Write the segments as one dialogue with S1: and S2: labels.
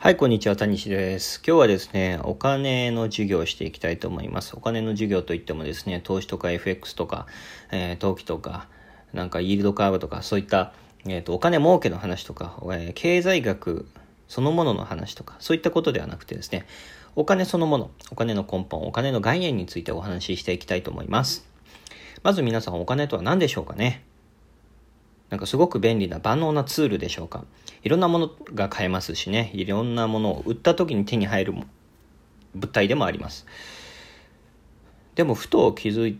S1: はい、こんにちは、谷西です。今日はですね、お金の授業をしていきたいと思います。お金の授業といってもですね、投資とか FX とか、えー、投機とか、なんかイールドカーブとか、そういった、えーと、お金儲けの話とか、えー、経済学そのものの話とか、そういったことではなくてですね、お金そのもの、お金の根本、お金の概念についてお話ししていきたいと思います。まず皆さん、お金とは何でしょうかね？なんかすごく便利な万能なツールでしょうか。いろんなものが買えますしね、いろんなものを売った時に手に入る物体でもあります。でもふと気づ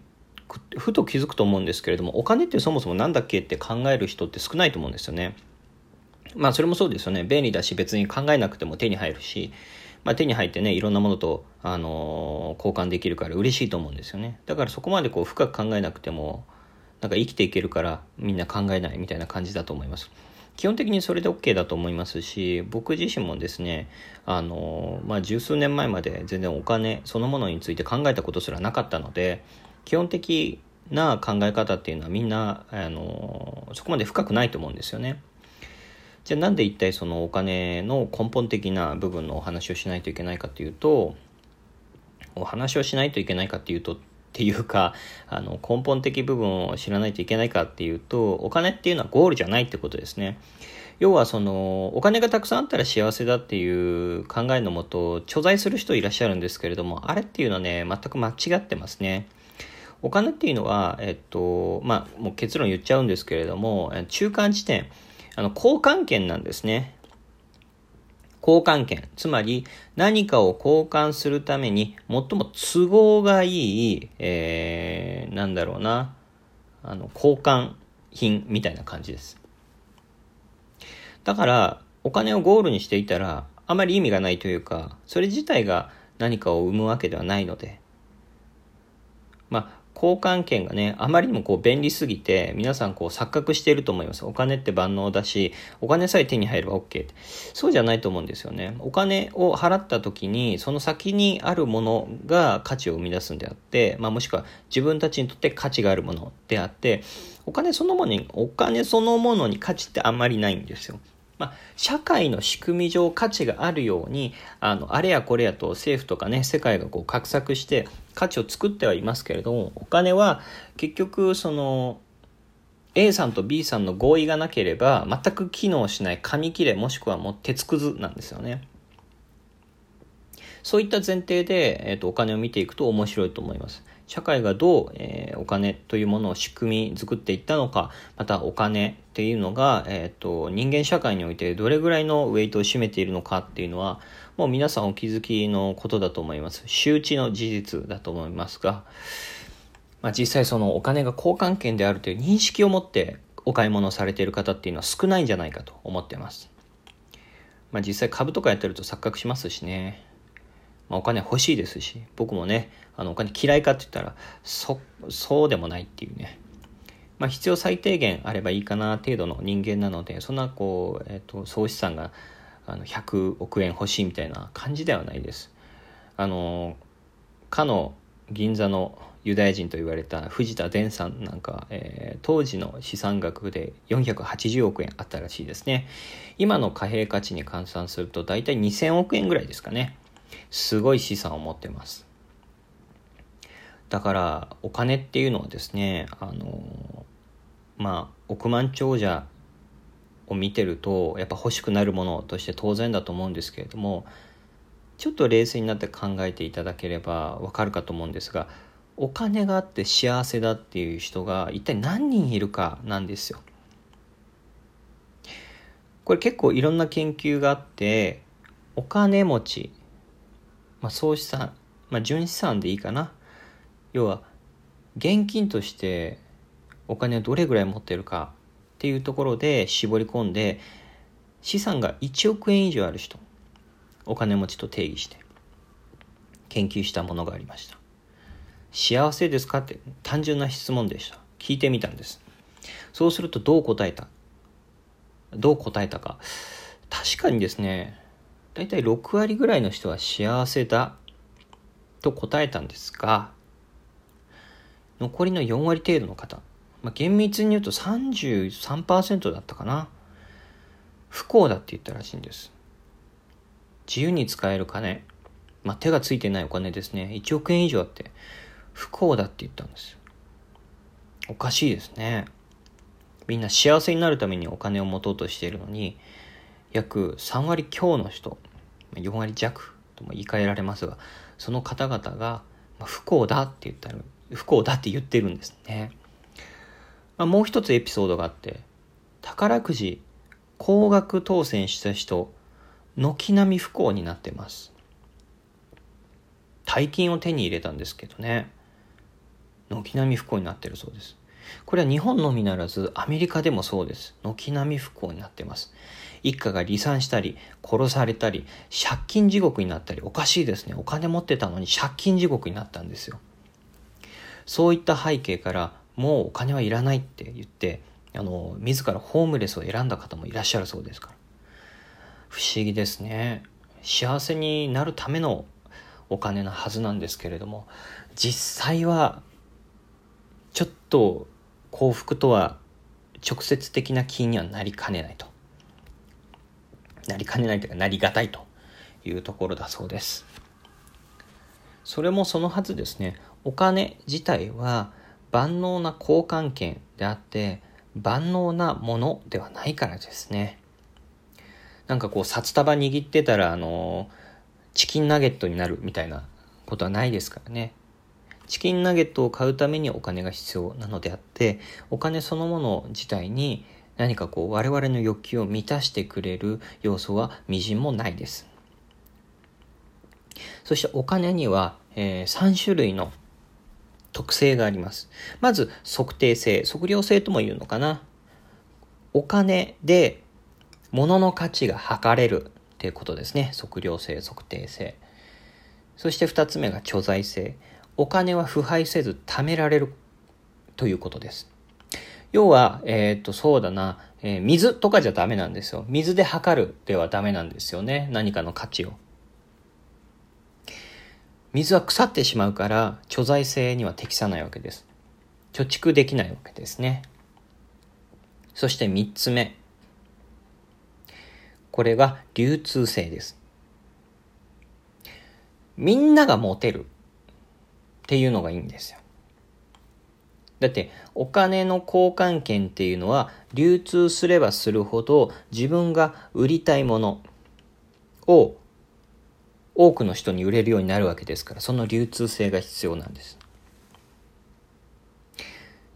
S1: く、ふと気づくと思うんですけれども、お金ってそもそも何だっけって考える人って少ないと思うんですよね。まあそれもそうですよね。便利だし別に考えなくても手に入るし、まあ、手に入ってね、いろんなものと、あのー、交換できるから嬉しいと思うんですよね。だからそこまでこう深く考えなくても、なんか生きていけるからみんな考えないみたいな感じだと思います。基本的にそれで OK だと思いますし、僕自身もですね、あの、まあ、十数年前まで全然お金そのものについて考えたことすらなかったので、基本的な考え方っていうのはみんな、あの、そこまで深くないと思うんですよね。じゃあなんで一体そのお金の根本的な部分のお話をしないといけないかっていうと、お話をしないといけないかっていうとていうか、あの、根本的部分を知らないといけないかっていうと、お金っていうのはゴールじゃないってことですね。要はその、お金がたくさんあったら幸せだっていう考えのもと、貯財する人いらっしゃるんですけれども、あれっていうのはね、全く間違ってますね。お金っていうのは、えっと、まあ、もう結論言っちゃうんですけれども、中間地点、あの、交換権なんですね。交換権。つまり、何かを交換するために、最も都合がいい、えー、なんだろうな、あの、交換品みたいな感じです。だから、お金をゴールにしていたら、あまり意味がないというか、それ自体が何かを生むわけではないので、まあ、交換券がね、あまりにもこう便利すぎて、皆さんこう錯覚していると思います。お金って万能だし、お金さえ手に入れば OK ってそうじゃないと思うんですよね。お金を払った時に、その先にあるものが価値を生み出すんであって、まあもしくは自分たちにとって価値があるものであって、お金そのものに、お金そのものに価値ってあんまりないんですよ。まあ、社会の仕組み上価値があるように、あの、あれやこれやと政府とかね、世界がこう画策して価値を作ってはいますけれども、お金は結局その、A さんと B さんの合意がなければ全く機能しない紙切れもしくはもう鉄くずなんですよね。そういった前提で、えーと、お金を見ていくと面白いと思います。社会がどう、えー、お金というものを仕組み作っていったのか、またお金っていうのが、えっ、ー、と、人間社会においてどれぐらいのウェイトを占めているのかっていうのは、もう皆さんお気づきのことだと思います。周知の事実だと思いますが、まあ、実際そのお金が交換権であるという認識を持ってお買い物されている方っていうのは少ないんじゃないかと思ってます。まあ、実際株とかやってると錯覚しますしね。まあ、お金欲しいですし、僕もね、あのお金嫌いかって言ったら、そ、そうでもないっていうね。まあ、必要最低限あればいいかな程度の人間なので、そんなこう、えっ、ー、と、総資産があの100億円欲しいみたいな感じではないです。あの、かの銀座のユダヤ人と言われた藤田伝さんなんか、えー、当時の資産額で480億円あったらしいですね。今の貨幣価値に換算すると大体2000億円ぐらいですかね。すごい資産を持ってます。だからお金っていうのはですね、あの、まあ、億万長者を見てるとやっぱ欲しくなるものとして当然だと思うんですけれどもちょっと冷静になって考えていただければわかるかと思うんですがお金があって幸せだっていう人が一体何人いるかなんですよ。これ結構いろんな研究があってお金持ちまあ、総資産、まあ、純資産でいいかな要は現金としてお金をどれぐらい持ってるかっていうところで絞り込んで資産が1億円以上ある人お金持ちと定義して研究したものがありました。幸せですかって単純な質問でした。聞いてみたんです。そうするとどう答えた？どう答えたか。確かにですね大体6割ぐらいの人は幸せだと答えたんですが、残りの4割程度の方、まあ、厳密に言うと33%だったかな。不幸だって言ったらしいんです。自由に使える金、まあ、手がついてないお金ですね。1億円以上あって、不幸だって言ったんです。おかしいですね。みんな幸せになるためにお金を持とうとしているのに、約3割強の人、4割弱とも言い換えられますが、その方々が不幸だって言ったら、不幸だって言ってるんですね。まあ、もう一つエピソードがあって、宝くじ高額当選した人、軒並み不幸になってます。大金を手に入れたんですけどね。軒並み不幸になってるそうです。これは日本のみならずアメリカでもそうです。軒並み不幸になってます。一家が離散したり、殺されたり、借金地獄になったり、おかしいですね。お金持ってたのに借金地獄になったんですよ。そういった背景から、もうお金はいらないって言って、あの、自らホームレスを選んだ方もいらっしゃるそうですから。不思議ですね。幸せになるためのお金なはずなんですけれども、実際は、ちょっと幸福とは直接的な起因にはなりかねないと。なりかねないというか、なりがたいというところだそうです。それもそのはずですね。お金自体は万能な交換権であって、万能なものではないからですね。なんかこう、札束握ってたら、あの、チキンナゲットになるみたいなことはないですからね。チキンナゲットを買うためにお金が必要なのであって、お金そのもの自体に何かこう我々の欲求を満たしてくれる要素はみじんもないです。そしてお金には、えー、3種類の特性があります。まず、測定性、測量性とも言うのかな。お金で物の価値が測れるっていうことですね。測量性、測定性。そして二つ目が貯財性。お金は腐敗せず貯められるということです。要は、えっ、と、そうだな、えー、水とかじゃダメなんですよ。水で測るではダメなんですよね。何かの価値を。水は腐ってしまうから貯財性には適さないわけです。貯蓄できないわけですね。そして三つ目。これが流通性です。みんなが持てるっていうのがいいんですよ。だってお金の交換権っていうのは流通すればするほど自分が売りたいものを多くの人に売れるようになるわけですから、その流通性が必要なんです。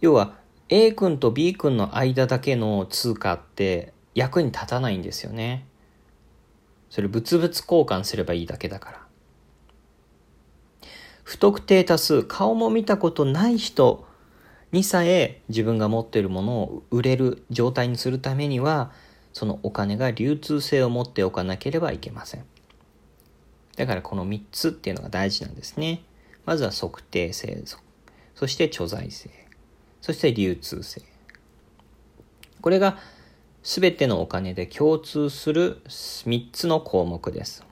S1: 要は、A 君と B 君の間だけの通貨って役に立たないんですよね。それ物々交換すればいいだけだから。不特定多数、顔も見たことない人にさえ自分が持っているものを売れる状態にするためには、そのお金が流通性を持っておかなければいけません。だからこの3つっていうのが大事なんですね。まずは測定性、そして貯財性、そして流通性。これが全てのお金で共通する3つの項目です。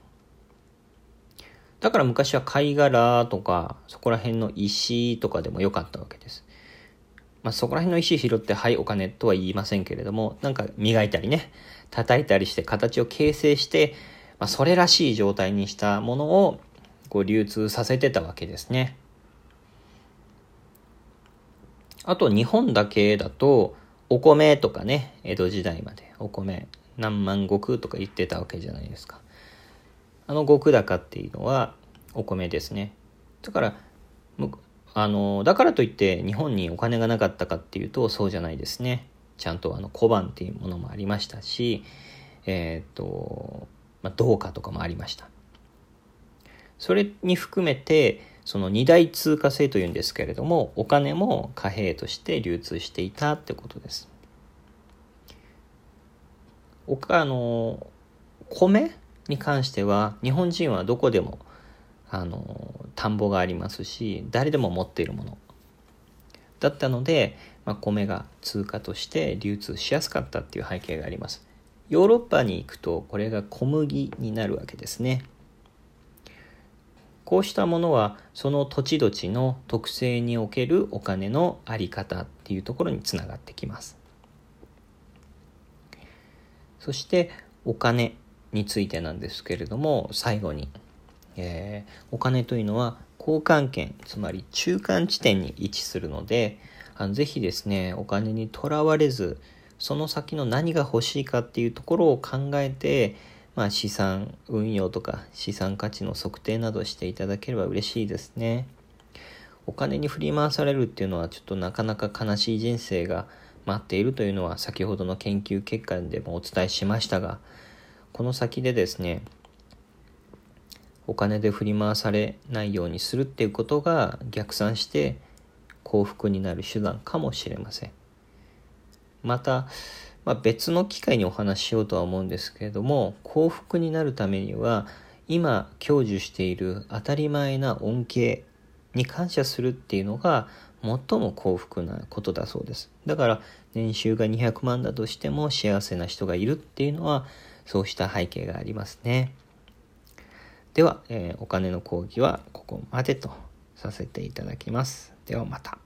S1: だから昔は貝殻とか、そこら辺の石とかでもよかったわけです。まあ、そこら辺の石拾って、はい、お金とは言いませんけれども、なんか磨いたりね、叩いたりして形を形成して、まあ、それらしい状態にしたものをこう流通させてたわけですね。あと日本だけだとお米とかね、江戸時代までお米何万石とか言ってたわけじゃないですか。あの極高っていうのはお米ですね。だから、あの、だからといって日本にお金がなかったかっていうとそうじゃないですね。ちゃんとあの小判っていうものもありましたし、えっ、と、まあ、銅貨とかもありました。それに含めて、その二大通貨制というんですけれども、お金も貨幣として流通していたってことです。おか、あの、米に関しては、日本人はどこでも、あの、田んぼがありますし、誰でも持っているもの。だったので、まあ、米が通貨として流通しやすかったっていう背景があります。ヨーロッパに行くとこれが小麦になるわけですね。こうしたものはその土地土地の特性におけるお金のあり方っていうところにつながってきます。そしてお金についてなんですけれども最後に、えー、お金というのは交換権つまり中間地点に位置するのであのぜひですねお金にとらわれずその先の何が欲しいかっていうところを考えて、まあ、資産運用とか資産価値の測定などしていただければ嬉しいですね。お金に振り回されるっていうのはちょっとなかなか悲しい人生が待っているというのは先ほどの研究結果でもお伝えしましたがこの先でですねお金で振り回されないようにするっていうことが逆算して幸福になる手段かもしれませんまた、まあ、別の機会にお話ししようとは思うんですけれども幸福になるためには今享受している当たり前な恩恵に感謝するっていうのが最も幸福なことだそうです。だから年収が200万だとしても幸せな人がいるっていうのはそうした背景がありますね。では、えー、お金の講義はここまでとさせていただきます。ではまた。